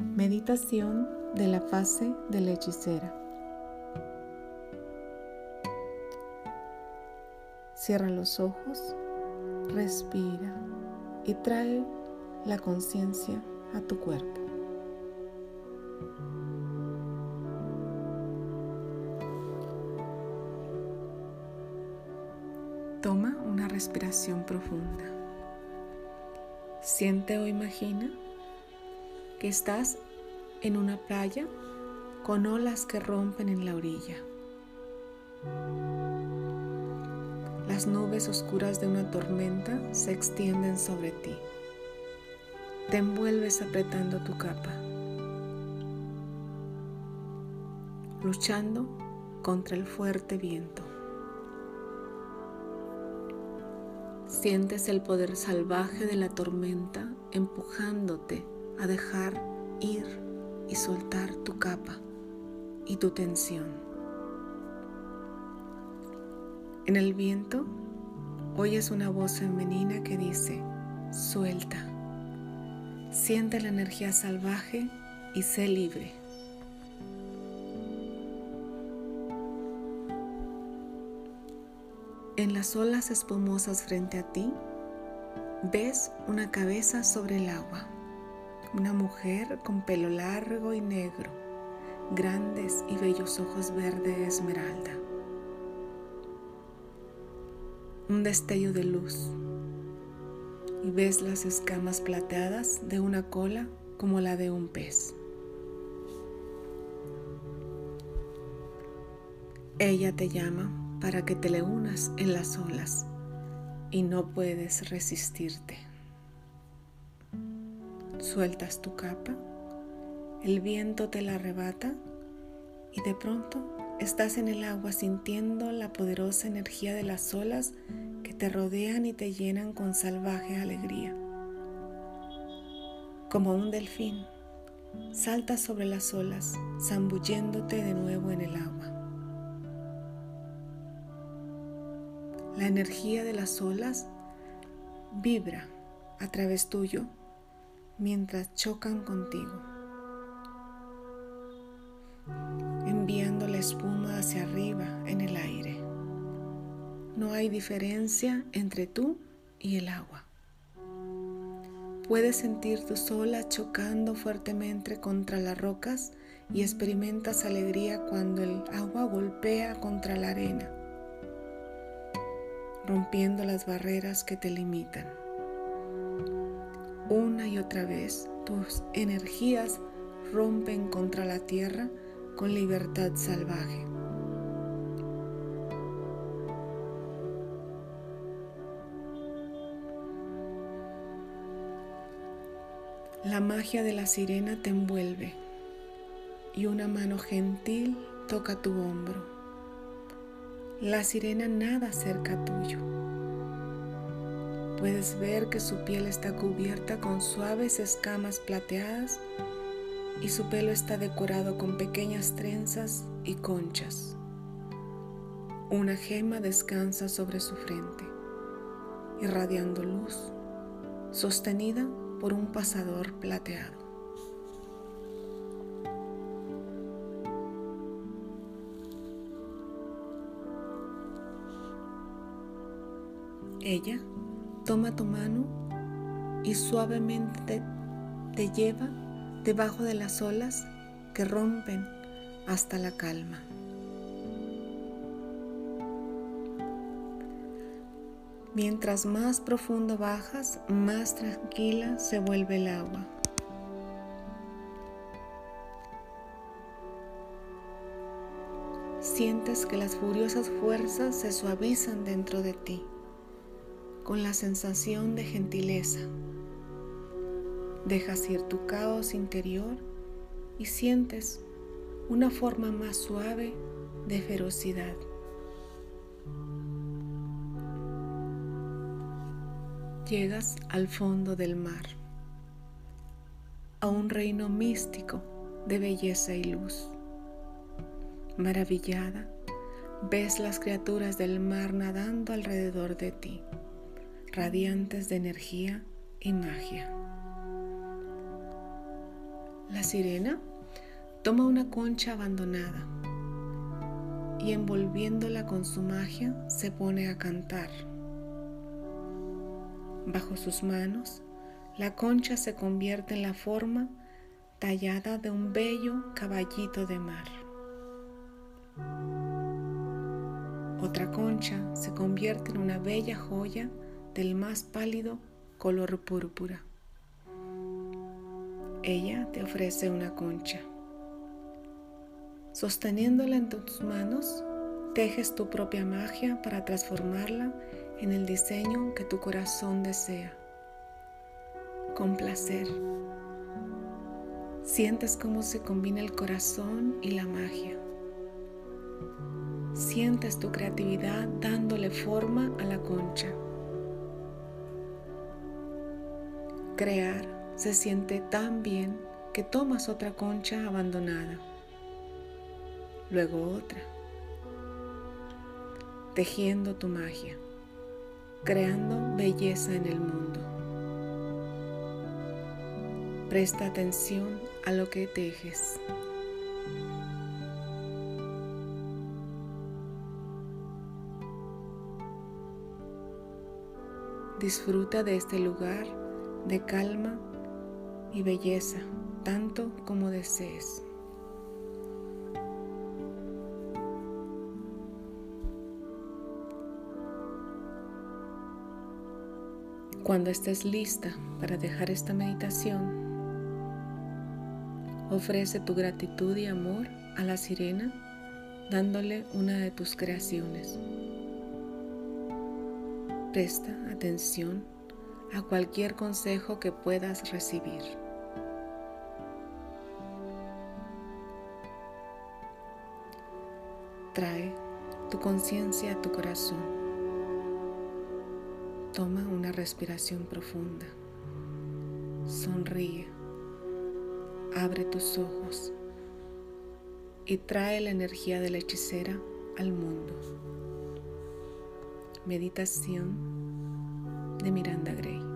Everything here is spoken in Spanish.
Meditación de la fase de la hechicera. Cierra los ojos, respira y trae la conciencia a tu cuerpo. Toma una respiración profunda. Siente o imagina que estás en una playa con olas que rompen en la orilla. Las nubes oscuras de una tormenta se extienden sobre ti. Te envuelves apretando tu capa, luchando contra el fuerte viento. Sientes el poder salvaje de la tormenta empujándote a dejar ir y soltar tu capa y tu tensión. En el viento oyes una voz femenina que dice, suelta, siente la energía salvaje y sé libre. En las olas espumosas frente a ti, ves una cabeza sobre el agua una mujer con pelo largo y negro, grandes y bellos ojos verde esmeralda. Un destello de luz y ves las escamas plateadas de una cola como la de un pez. Ella te llama para que te le unas en las olas y no puedes resistirte. Sueltas tu capa, el viento te la arrebata y de pronto estás en el agua sintiendo la poderosa energía de las olas que te rodean y te llenan con salvaje alegría. Como un delfín, saltas sobre las olas, zambulléndote de nuevo en el agua. La energía de las olas vibra a través tuyo mientras chocan contigo, enviando la espuma hacia arriba en el aire. No hay diferencia entre tú y el agua. Puedes sentir tus olas chocando fuertemente contra las rocas y experimentas alegría cuando el agua golpea contra la arena, rompiendo las barreras que te limitan. Una y otra vez tus energías rompen contra la tierra con libertad salvaje. La magia de la sirena te envuelve y una mano gentil toca tu hombro. La sirena nada cerca tuyo Puedes ver que su piel está cubierta con suaves escamas plateadas y su pelo está decorado con pequeñas trenzas y conchas. Una gema descansa sobre su frente, irradiando luz, sostenida por un pasador plateado. Ella Toma tu mano y suavemente te lleva debajo de las olas que rompen hasta la calma. Mientras más profundo bajas, más tranquila se vuelve el agua. Sientes que las furiosas fuerzas se suavizan dentro de ti con la sensación de gentileza. Dejas ir tu caos interior y sientes una forma más suave de ferocidad. Llegas al fondo del mar, a un reino místico de belleza y luz. Maravillada, ves las criaturas del mar nadando alrededor de ti radiantes de energía y magia. La sirena toma una concha abandonada y envolviéndola con su magia se pone a cantar. Bajo sus manos, la concha se convierte en la forma tallada de un bello caballito de mar. Otra concha se convierte en una bella joya del más pálido color púrpura. Ella te ofrece una concha. Sosteniéndola en tus manos, tejes tu propia magia para transformarla en el diseño que tu corazón desea. Con placer. Sientes cómo se combina el corazón y la magia. Sientes tu creatividad dándole forma a la concha. Crear se siente tan bien que tomas otra concha abandonada, luego otra, tejiendo tu magia, creando belleza en el mundo. Presta atención a lo que tejes. Disfruta de este lugar de calma y belleza, tanto como desees. Cuando estés lista para dejar esta meditación, ofrece tu gratitud y amor a la sirena dándole una de tus creaciones. Presta atención a cualquier consejo que puedas recibir. Trae tu conciencia a tu corazón. Toma una respiración profunda. Sonríe. Abre tus ojos y trae la energía de la hechicera al mundo. Meditación de Miranda Gray.